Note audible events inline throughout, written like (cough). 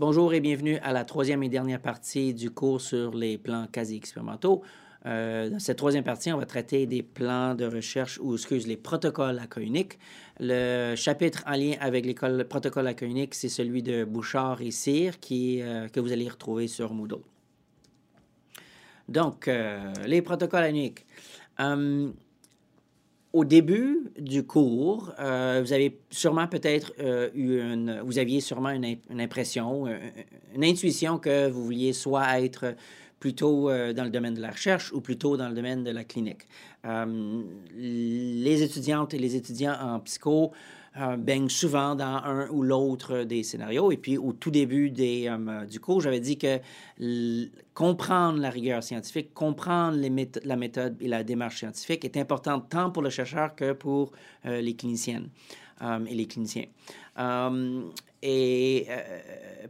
Bonjour et bienvenue à la troisième et dernière partie du cours sur les plans quasi-expérimentaux. Euh, dans cette troisième partie, on va traiter des plans de recherche ou, excuse, les protocoles à cas. Le chapitre en lien avec l'école protocole à cas unique, c'est celui de Bouchard et Cyr euh, que vous allez retrouver sur Moodle. Donc, euh, les protocoles à unique. Au début du cours, euh, vous avez sûrement peut-être euh, eu vous aviez sûrement une, impression, une intuition que vous vouliez soit être plutôt euh, dans le domaine de la recherche ou plutôt dans le domaine de la clinique. Euh, les étudiantes et les étudiants en psycho euh, baignent souvent dans un ou l'autre des scénarios. Et puis, au tout début des, euh, du cours, j'avais dit que comprendre la rigueur scientifique, comprendre la méthode et la démarche scientifique est important tant pour le chercheur que pour euh, les cliniciennes et les cliniciens. et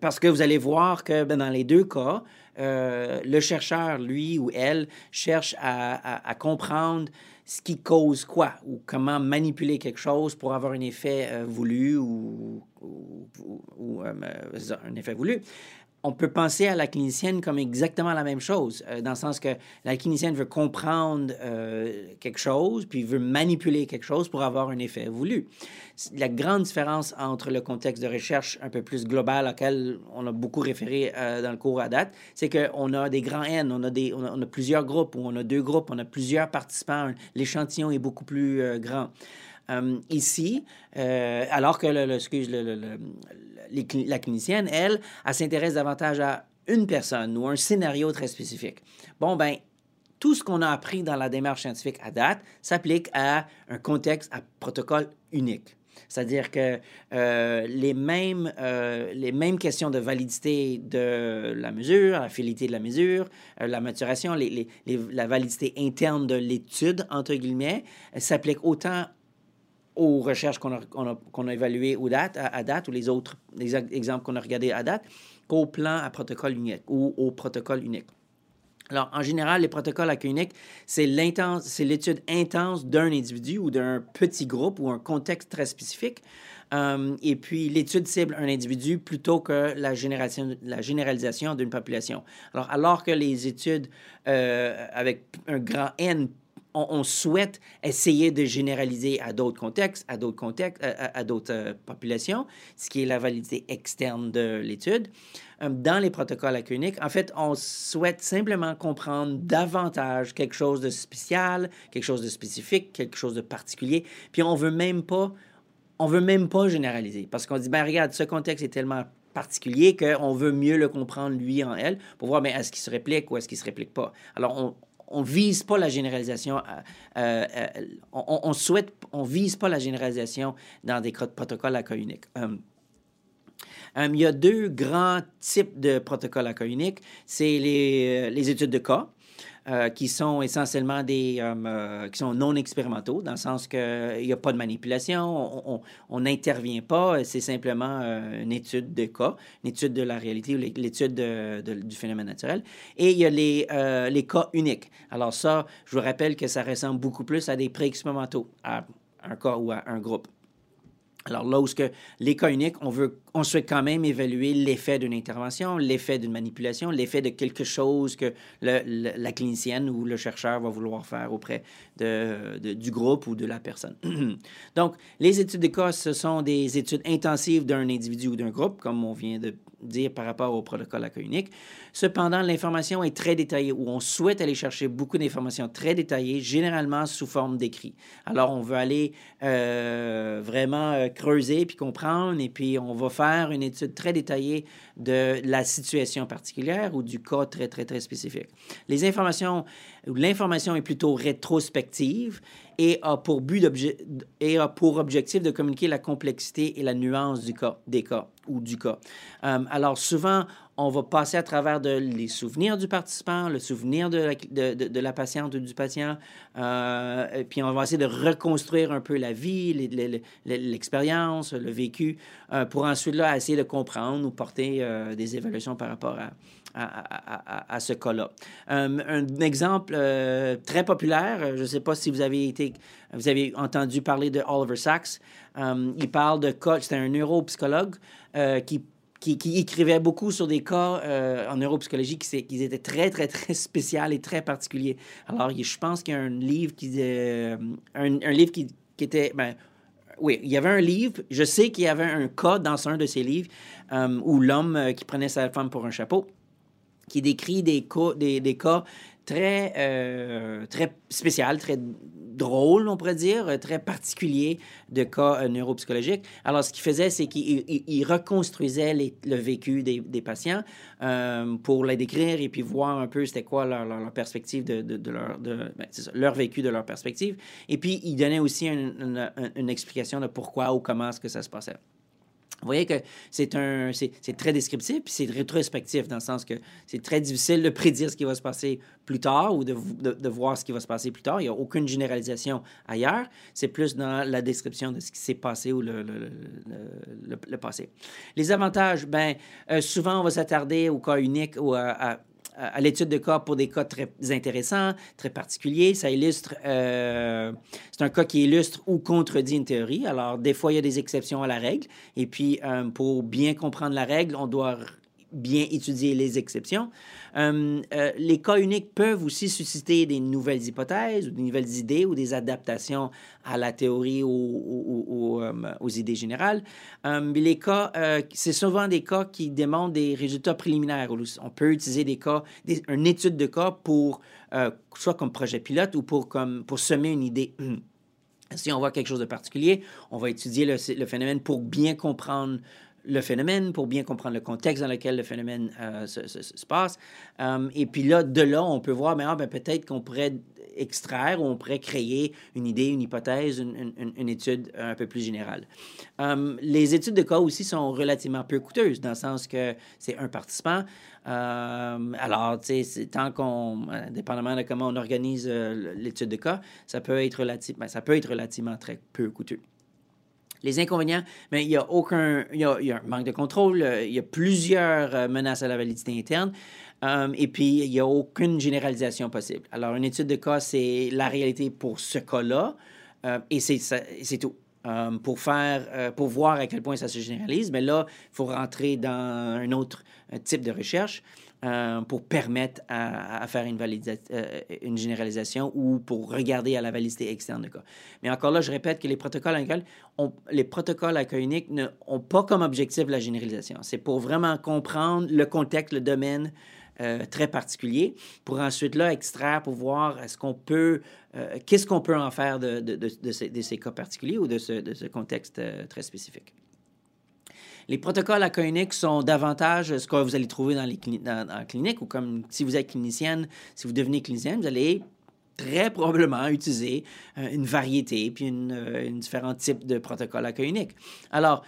parce que vous allez voir que ben, dans les deux cas, le chercheur, lui ou elle, cherche à comprendre ce qui cause quoi ou comment manipuler quelque chose pour avoir un effet euh, voulu ou, euh, un effet voulu. On peut penser à la clinicienne comme exactement la même chose, euh, dans le sens que la clinicienne veut comprendre quelque chose, puis veut manipuler quelque chose pour avoir un effet voulu la grande différence entre le contexte de recherche un peu plus global auquel on a beaucoup référé euh, dans le cours à date, c'est qu'on a des grands N, on a, des, on a, plusieurs groupes, ou on a deux groupes, on a plusieurs participants, l'échantillon est beaucoup plus euh, grand. Euh, ici, alors que la clinicienne, elle, elle s'intéresse davantage à une personne ou un scénario très spécifique. Bon, ben, tout ce qu'on a appris dans la démarche scientifique à date s'applique à un contexte à protocole unique. C'est-à-dire que euh, les, mêmes, euh, questions de validité de la mesure, la fidélité de la mesure, euh, la maturation, la validité interne de l'étude, entre guillemets, s'appliquent autant aux recherches qu'on a, qu'on a, évaluées aux dates, à, date, ou les autres les exemples qu'on a regardés à date, qu'au plan à protocole unique ou au protocole unique. Alors, en général, les protocoles à cas unique, c'est l'étude intense d'un individu ou d'un petit groupe ou un contexte très spécifique. Euh, et puis, l'étude cible un individu plutôt que la, génération, la généralisation d'une population. Alors, alors que les études euh, avec un grand N on, souhaite essayer de généraliser à d'autres contextes, à d'autres contextes, à, d'autres euh, populations, ce qui est la validité externe de l'étude. Euh, dans les protocoles à en fait, on souhaite simplement comprendre davantage quelque chose de spécial, quelque chose de spécifique, quelque chose de particulier, puis on veut même pas, on veut même pas généraliser, parce qu'on dit, ben regarde, ce contexte est tellement particulier qu'on veut mieux le comprendre lui en elle pour voir mais est-ce qu'il se réplique ou est-ce qu'il se réplique pas. Alors on, on vise pas la généralisation. Euh, euh, euh, on, souhaite, on vise pas la généralisation dans des protocoles à cas unique. il y a deux grands types de protocoles à cas unique. C'est les, les études de cas. Euh, qui sont essentiellement des euh, euh, qui sont non expérimentaux, dans le sens qu'il n'y a pas de manipulation, on n'intervient pas, c'est simplement une étude de cas, une étude de la réalité ou l'étude du phénomène naturel. Et il y a les, les cas uniques. Alors ça, je vous rappelle que ça ressemble beaucoup plus à des pré-expérimentaux, à un cas ou à un groupe. Alors là où les cas uniques, on, veut, on souhaite quand même évaluer l'effet d'une intervention, l'effet d'une manipulation, l'effet de quelque chose que la clinicienne ou le chercheur va vouloir faire auprès de, du groupe ou de la personne. (clears throat) Donc, les études de cas, ce sont des études intensives d'un individu ou d'un groupe, comme on vient de dire par rapport au protocole à cas unique. Cependant, l'information est très détaillée ou on souhaite aller chercher beaucoup d'informations très détaillées, généralement sous forme d'écrit. Alors, on veut aller euh, vraiment euh, creuser puis comprendre et puis on va faire une étude très détaillée de la situation particulière ou du cas très, très, très spécifique. Les informations, l'information est plutôt rétrospective et a pour but et a pour objectif de communiquer la complexité et la nuance du cas, des cas ou du cas. Euh, alors souvent, on va passer à travers les souvenirs du participant, le souvenir de la, patiente ou du patient, euh, puis on va essayer de reconstruire un peu la vie, l'expérience, le vécu, euh, pour ensuite là, essayer de comprendre ou porter euh, des évaluations par rapport à, ce cas-là. un exemple très populaire, je ne sais pas si vous avez été, vous avez entendu parler de Oliver Sacks. il parle de cas, c'était un neuropsychologue qui qui, écrivait beaucoup sur des cas euh, en neuropsychologie qui, qui, étaient très, très, très spéciaux et très particuliers. Alors, je pense qu'il y a un livre qui... Euh, un, livre qui, était... Ben, oui, il y avait un livre. Je sais qu'il y avait un cas dans un de ces livres euh, où l'homme qui prenait sa femme pour un chapeau, qui décrit des cas très, euh, très spécial, très drôle, on pourrait dire, très particulier de cas euh, neuropsychologiques. Alors, ce qu'il faisait, c'est qu'il reconstruisait le vécu des, patients euh, pour les décrire et puis voir un peu c'était quoi leur, perspective de, leur, de, ben, leur vécu de leur perspective. Et puis, il donnait aussi une explication de pourquoi ou comment est-ce que ça se passait. Vous voyez que c'est un c'est très descriptif puis c'est rétrospectif dans le sens que c'est très difficile de prédire ce qui va se passer plus tard ou de, de, voir ce qui va se passer plus tard. Il n'y a aucune généralisation ailleurs. C'est plus dans la description de ce qui s'est passé ou le, le, passé. Les avantages, ben euh, souvent on va s'attarder au cas unique ou à l'étude de cas pour des cas très intéressants, très particuliers. Ça illustre, euh, c'est un cas qui illustre ou contredit une théorie. Alors, des fois, il y a des exceptions à la règle. Et puis, euh, pour bien comprendre la règle, on doit bien étudier les exceptions. Euh, euh, les cas uniques peuvent aussi susciter des nouvelles hypothèses ou des nouvelles idées ou des adaptations à la théorie ou, euh, aux idées générales. les cas, c'est souvent des cas qui démontrent des résultats préliminaires. On peut utiliser des cas, une étude de cas pour, soit comme projet pilote ou pour, comme, pour semer une idée. (clears throat) Si on voit quelque chose de particulier, on va étudier le phénomène pour bien comprendre le phénomène, pour bien comprendre le contexte dans lequel le phénomène euh, se, passe. Euh, et puis là, de là, on peut voir, mais ah, ben, peut-être qu'on pourrait extraire ou on pourrait créer une idée, une hypothèse, une, une, étude un peu plus générale. Euh, les études de cas aussi sont relativement peu coûteuses, dans le sens que c'est un participant. alors, tu sais, tant qu'on, dépendamment de comment on organise l'étude de cas, ça peut être relativement, ça peut être relativement très peu coûteux. Les inconvénients, mais il y a aucun, il y a, un manque de contrôle, euh, il y a plusieurs euh, menaces à la validité interne, euh, et puis il n'y a aucune généralisation possible. Alors, une étude de cas, c'est la réalité pour ce cas-là, et c'est tout. pour faire, pour voir à quel point ça se généralise, mais là, il faut rentrer dans un autre type de recherche. Euh, pour permettre à, faire une, euh, une généralisation ou pour regarder à la validité externe de cas. Mais encore là, je répète que les protocoles ont, les protocoles à cas unique n'ont pas comme objectif la généralisation. C'est pour vraiment comprendre le contexte, le domaine euh, très particulier, pour ensuite là extraire, pour voir est-ce qu'on peut, qu'est-ce qu'on peut en faire de, ces, cas particuliers ou de ce, ce contexte très spécifique. Les protocoles à sont davantage ce que vous allez trouver dans les la clinique ou comme si vous êtes clinicienne, si vous devenez clinicienne, vous allez très probablement utiliser euh, une variété puis une, euh, une différents types de protocoles à. Alors,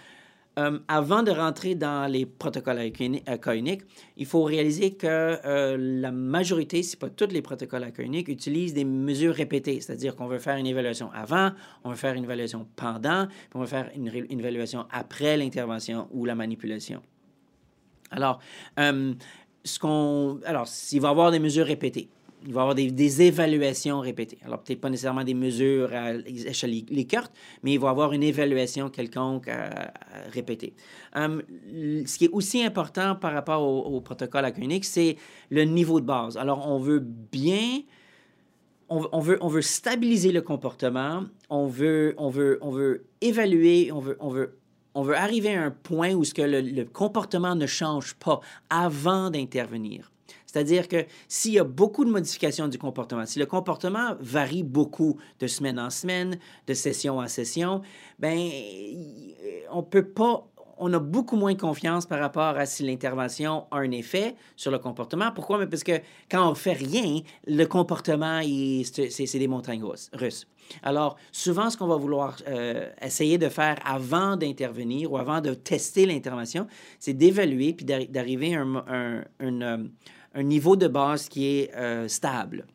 euh, avant de rentrer dans les protocoles unique, il faut réaliser que euh, la majorité, si pas tous les protocoles unique, utilisent des mesures répétées, c'est-à-dire qu'on veut faire une évaluation avant, on veut faire une évaluation pendant, puis on veut faire une, évaluation après l'intervention ou la manipulation. Alors, euh, ce qu'on, alors, s'il va y avoir des mesures répétées, il va y avoir des, évaluations répétées. Alors, peut-être pas nécessairement des mesures à échelle Likert, mais il va y avoir une évaluation quelconque à, répéter. Hum, ce qui est aussi important par rapport au, protocole acunique, c'est le niveau de base. Alors, on veut bien... On, veut, on veut stabiliser le comportement, on veut, on veut, on veut évaluer, on veut, on veut on veut arriver à un point où ce que le comportement ne change pas avant d'intervenir. C'est-à-dire que s'il y a beaucoup de modifications du comportement, si le comportement varie beaucoup de semaine en semaine, de session en session, ben on peut pas on a beaucoup moins confiance par rapport à si l'intervention a un effet sur le comportement. Pourquoi? Mais parce que quand on fait rien, le comportement, c'est des montagnes russes. Alors, souvent, ce qu'on va vouloir euh, essayer de faire avant d'intervenir ou avant de tester l'intervention, c'est d'évaluer puis d'arriver à un, euh, un, niveau de base qui est euh, stable.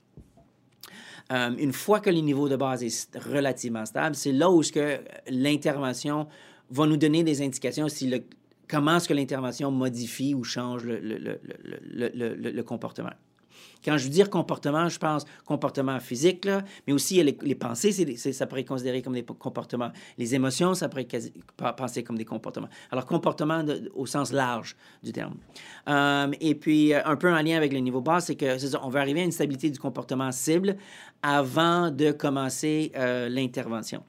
une fois que le niveau de base est relativement stable, c'est là où l'intervention va nous donner des indications si comment est-ce que l'intervention modifie ou change le, le, le, comportement. Quand je veux dire comportement, je pense comportement physique, mais aussi les, pensées, ça pourrait être considéré comme des comportements. Les émotions, ça pourrait être pensé comme des comportements. Alors, comportement au sens large du terme. Euh, et puis, euh, un peu en lien avec le niveau bas, c'est que ça, on veut arriver à une stabilité du comportement cible avant de commencer euh, l'intervention.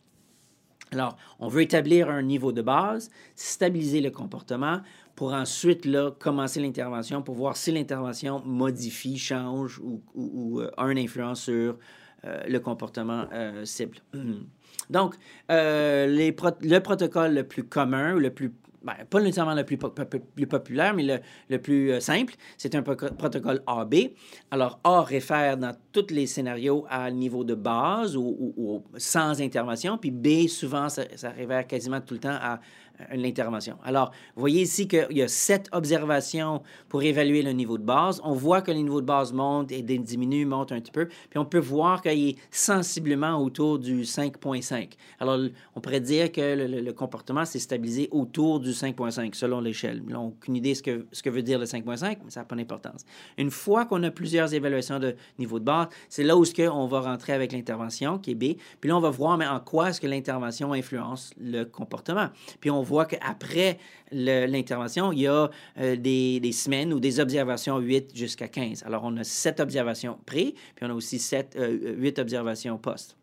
Alors, on veut établir un niveau de base, stabiliser le comportement pour ensuite là, commencer l'intervention pour voir si l'intervention modifie, change ou, euh, a une influence sur euh, le comportement euh, cible. (clears throat) Donc, les le protocole le plus commun le plus ben, pas nécessairement le plus, plus populaire, mais le, le plus simple, c'est un protocole AB. Alors, A réfère dans tous les scénarios à niveau de base ou, ou, sans intervention, puis B, souvent, ça, ça réfère quasiment tout le temps à l'intervention. Alors, vous voyez ici qu'il y a sept observations pour évaluer le niveau de base. On voit que le niveau de base monte et diminue, monte un petit peu. Puis on peut voir qu'il est sensiblement autour du 5.5. Alors, on pourrait dire que le, comportement s'est stabilisé autour du 5.5 selon l'échelle. On n'a aucune idée ce que, ce que veut dire le 5.5, mais ça n'a pas d'importance. Une fois qu'on a plusieurs évaluations de niveau de base, c'est là où -ce on va rentrer avec l'intervention, qui est B. Puis là, on va voir en quoi est-ce que l'intervention influence le comportement. Puis on voit qu'après l'intervention, il y a euh, des, semaines ou des observations 8 jusqu'à 15. Alors, on a 7 observations pré, puis on a aussi 7, 8 euh, observations post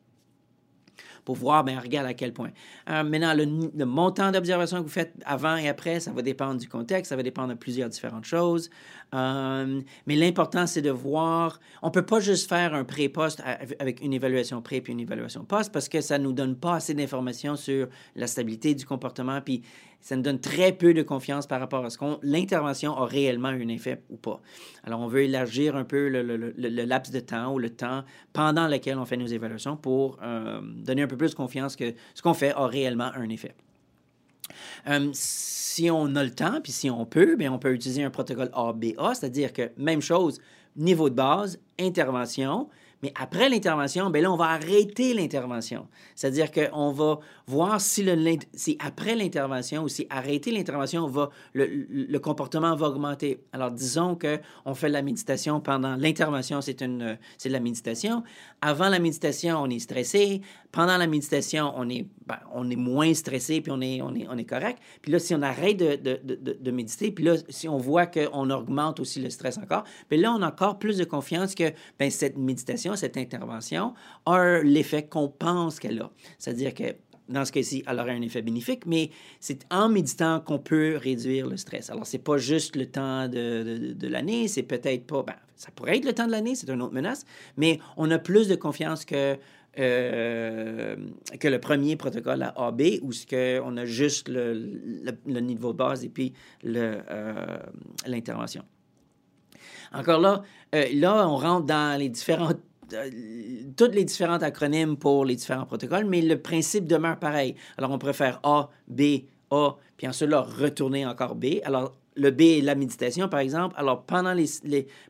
pour voir, bien, regarde à quel point. Euh, maintenant, le, montant d'observation que vous faites avant et après, ça va dépendre du contexte, ça va dépendre de plusieurs différentes choses. Euh, mais l'important, c'est de voir, on ne peut pas juste faire un pré-poste avec une évaluation pré puis une évaluation post parce que ça ne nous donne pas assez d'informations sur la stabilité du comportement, puis ça nous donne très peu de confiance par rapport à ce qu'on l'intervention a réellement un effet ou pas. Alors, on veut élargir un peu le, laps de temps ou le temps pendant lequel on fait nos évaluations pour euh, donner un peu plus de confiance que ce qu'on fait a réellement un effet. Euh, si on a le temps, puis si on peut, bien, on peut utiliser un protocole ABA, c'est-à-dire que même chose, niveau de base, intervention, mais après l'intervention, ben là, on va arrêter l'intervention. C'est-à-dire qu'on va voir si, le, si après l'intervention ou si arrêter l'intervention, va, le, le, comportement va augmenter. Alors, disons qu'on fait de la méditation pendant l'intervention, c'est de la méditation. Avant la méditation, on est stressé. Pendant la méditation, on est, ben, on est moins stressé, puis on est, on est, on est correct. Puis là, si on arrête de, de, de, de méditer, puis là, si on voit qu'on augmente aussi le stress encore, puis là, on a encore plus de confiance que ben, cette méditation, cette intervention a l'effet qu'on pense qu'elle a. C'est-à-dire que dans ce cas-ci, elle aurait un effet bénéfique, mais c'est en méditant qu'on peut réduire le stress. Alors, c'est pas juste le temps de, de, l'année, c'est peut-être pas... Ben, ça pourrait être le temps de l'année, c'est une autre menace, mais on a plus de confiance que, euh, que le premier protocole à AB, où on a juste le, niveau de base et puis euh, l'intervention. Encore là, euh, là, on rentre dans les différentes tous les différents acronymes pour les différents protocoles, mais le principe demeure pareil. Alors, on préfère A, B, A, puis ensuite, là, retourner encore B. Alors, le B est la méditation, par exemple. Alors, pendant les,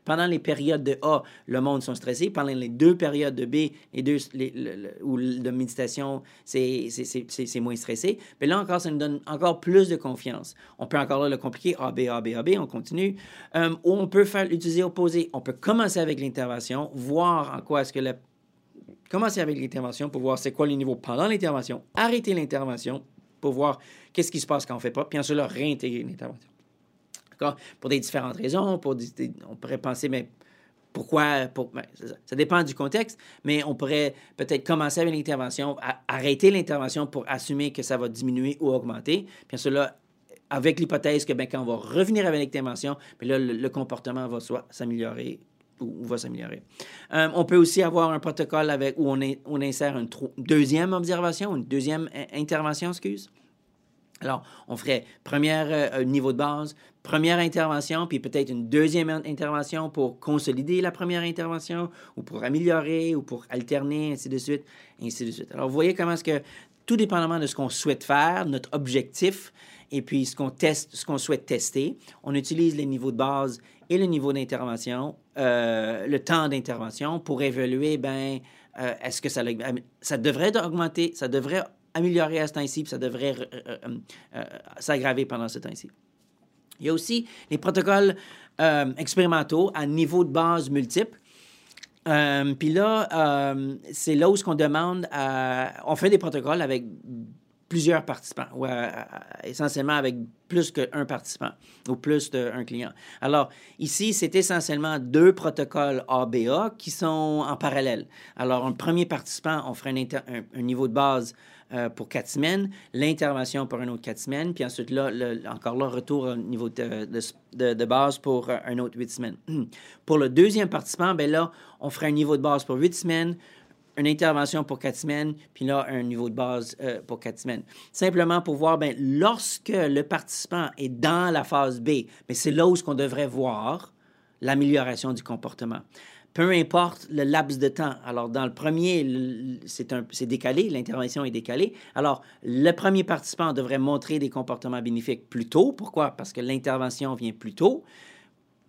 pendant les périodes de A, le monde sont stressés. Pendant les deux périodes de B, les deux, les, ou de méditation, c'est moins stressé. Mais là encore, ça nous donne encore plus de confiance. On peut encore le compliquer, A, B, A, B, A, B, on continue. Euh, ou on peut faire l'utiliser opposé. On peut commencer avec l'intervention, voir en quoi est-ce que la... Commencer avec l'intervention pour voir c'est quoi le niveau pendant l'intervention, arrêter l'intervention pour voir qu'est-ce qui se passe quand on ne fait pas, puis ensuite, réintégrer l'intervention. Pour des différentes raisons, on pourrait penser, mais pourquoi? Pour, ben, ça, dépend du contexte, mais on pourrait peut-être commencer avec l'intervention, arrêter l'intervention pour assumer que ça va diminuer ou augmenter. Puis cela avec l'hypothèse que ben, quand on va revenir avec l'intervention, là, le, comportement va soit s'améliorer ou, va s'améliorer. Euh, on peut aussi avoir un protocole où on, insère une tro- deuxième observation, une deuxième in- intervention, excuse? Alors, on ferait première euh, niveau de base, première intervention, puis peut-être une deuxième in- intervention pour consolider la première intervention, ou pour améliorer, ou pour alterner, ainsi de suite, ainsi de suite. Alors, vous voyez comment est-ce que, tout dépendamment de ce qu'on souhaite faire, notre objectif, et puis ce qu'on teste, ce qu'on souhaite tester, on utilise les niveaux de base et le niveau d'intervention, euh, le temps d'intervention pour évaluer, ben, euh, est-ce que ça, ça devrait augmenter, ça devrait améliorer à ce temps-ci, puis ça devrait euh, euh, euh, s'aggraver pendant ce temps-ci. Il y a aussi les protocoles expérimentaux à niveau de base multiple. Puis là, c'est là où ce qu'on demande à... On fait des protocoles avec plusieurs participants, ou essentiellement avec plus qu'un participant ou plus d'un client. Alors, ici, c'est essentiellement deux protocoles ABA qui sont en parallèle. Alors, un premier participant, on ferait un niveau de base euh, pour quatre semaines, l'intervention pour un autre quatre semaines, puis ensuite, là, encore là, retour au niveau de, base pour euh, un autre huit semaines. (clears throat) pour le deuxième participant, ben là, on ferait un niveau de base pour huit semaines, une intervention pour quatre semaines, puis là, un niveau de base euh, pour quatre semaines. Simplement pour voir, ben, lorsque le participant est dans la phase B, ben, c'est là où ce qu'on devrait voir l'amélioration du comportement. Peu importe le laps de temps. Alors, dans le premier, c'est décalé, l'intervention est décalée. Alors, le premier participant devrait montrer des comportements bénéfiques plus tôt. Pourquoi? Parce que l'intervention vient plus tôt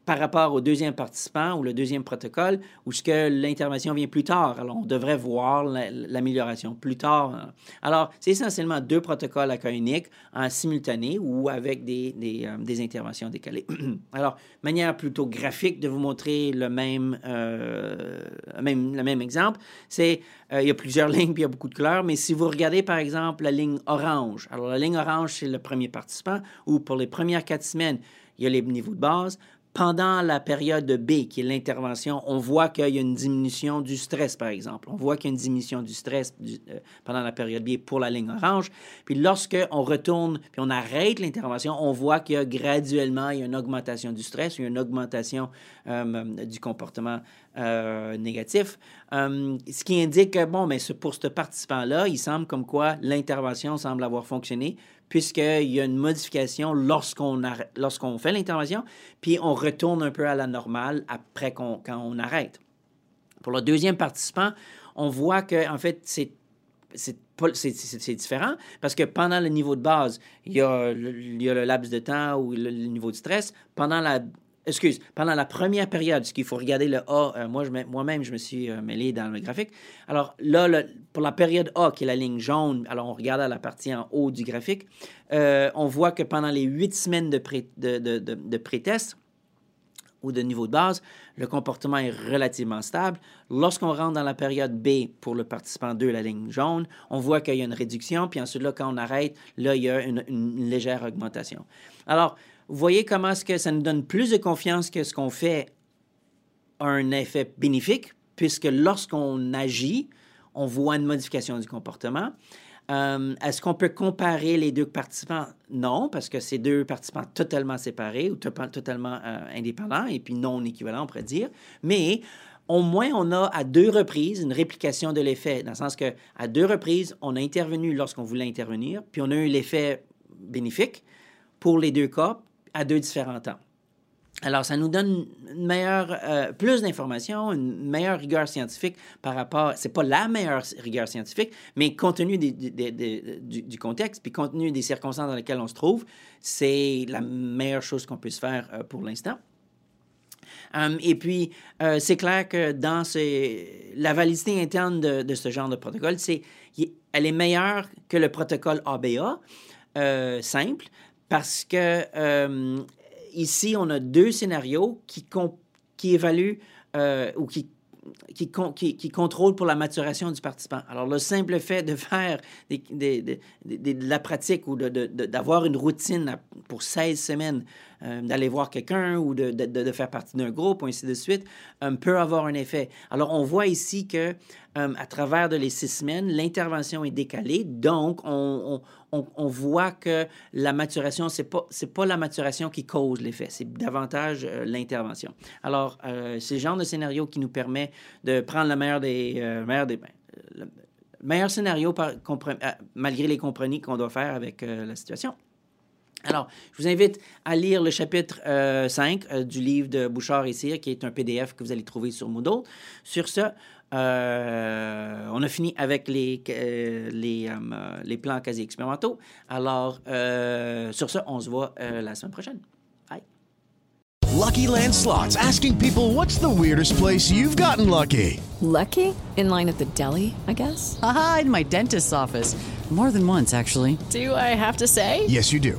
par rapport au deuxième participant ou le deuxième protocole, où ce que l'intervention vient plus tard. Alors, on devrait voir la- l'amélioration plus tard. Alors, c'est essentiellement deux protocoles à cas unique en simultané ou avec des, des, euh, interventions décalées. (clears throat) Alors, manière plutôt graphique de vous montrer le même, euh, même, le même exemple, c'est, euh, il y a plusieurs (laughs) lignes puis il y a beaucoup de couleurs, mais si vous regardez par exemple la ligne orange, alors la ligne orange, c'est le premier participant, ou pour les premières quatre semaines, il y a les niveaux de base. Pendant la période de B, qui est l'intervention, on voit qu'il y a une diminution du stress, par exemple. On voit qu'il y a une diminution du stress euh, pendant la période B pour la ligne orange. Puis lorsque on retourne, puis on arrête l'intervention, on voit qu'il y a graduellement il y a une augmentation du stress, il une augmentation euh, du comportement euh, négatif. Ce qui indique que, bon, mais pour ce participant-là, il semble comme quoi l'intervention semble avoir fonctionné puisqu'il y a une modification lorsqu'on lorsqu'on fait l'intervention, puis on retourne un peu à la normale après quand on arrête. Pour le deuxième participant, on voit que, en fait, c'est différent parce que pendant le niveau de base, il y a le, il y a le laps de temps ou le, le niveau de stress. Pendant la excuse, pendant la première période, ce qu'il faut regarder le A, euh, moi moi-même je me suis euh, mêlé dans le graphique. Alors là, pour la période A, qui est la ligne jaune, alors on regarde à la partie en haut du graphique, euh, on voit que pendant les huit semaines de, pré, de, de pré-test, ou de niveau de base, le comportement est relativement stable. Lorsqu'on rentre dans la période B pour le participant 2, la ligne jaune, on voit qu'il y a une réduction, puis ensuite, là, quand on arrête, là, il y a une, légère augmentation. Alors, vous voyez comment est-ce que ça nous donne plus de confiance que ce qu'on fait a un effet bénéfique, puisque lorsqu'on agit, on voit une modification du comportement. Euh, Est-ce qu'on peut comparer les deux participants? Non, parce que c'est deux participants totalement séparés ou to- totalement euh, indépendants et puis non équivalents, on pourrait dire. Mais au moins, on a à deux reprises une réplication de l'effet, dans le sens que à deux reprises, on a intervenu lorsqu'on voulait intervenir, puis on a eu l'effet bénéfique pour les deux cas à deux différents temps. Alors, ça nous donne une meilleure, euh, plus d'informations, une meilleure rigueur scientifique par rapport. C'est pas la meilleure rigueur scientifique, mais compte tenu du, contexte, puis compte tenu des circonstances dans lesquelles on se trouve, c'est la meilleure chose qu'on puisse faire euh, pour l'instant. Um, et puis, euh, c'est clair que dans ces- la validité interne de, ce genre de protocole, c'est, elle est meilleure que le protocole ABA, simple, parce que euh, ici, on a deux scénarios qui, évaluent euh, ou qui qui, pour la maturation du participant. Alors, le simple fait de (laughs) faire de la pratique ou d'avoir une routine pour 16 semaines euh, d'aller voir quelqu'un ou de, de, de, faire partie d'un groupe, ou ainsi de suite, euh, peut avoir un effet. Alors, on voit ici que à travers de les six semaines, l'intervention est décalée. Donc, on, on, on, voit que la maturation, ce n'est pas, pas la maturation qui cause l'effet, c'est davantage l'intervention. Alors, c'est le genre de scénario qui nous permet de prendre le meilleur des... meilleur des ben, scénario malgré les compromis qu'on doit faire avec la situation. Alors, je vous invite à lire le chapitre 5 euh, euh, du livre de Bouchard et Cyr, qui est un PDF que vous allez trouver sur Moodle. Sur ce, euh, on a fini avec les, les, les, plans quasi expérimentaux. Alors, sur ce, on se voit la semaine prochaine. Bye. Lucky Land Slots, asking people what's the weirdest place you've gotten lucky? Lucky? In line at the deli, I guess? Aha, in my dentist's office. More than once, actually. Do I have to say? Yes, you do.